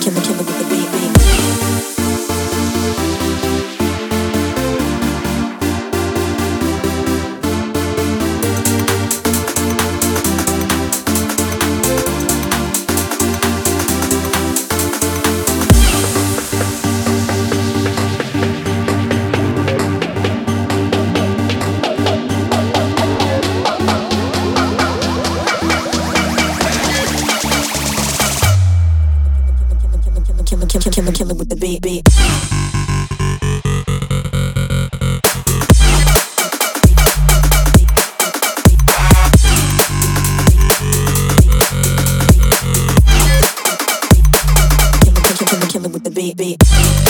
kill the killer with the beat beat. killer, killer with the beat, beat. Killer, killer, with the beat, beat.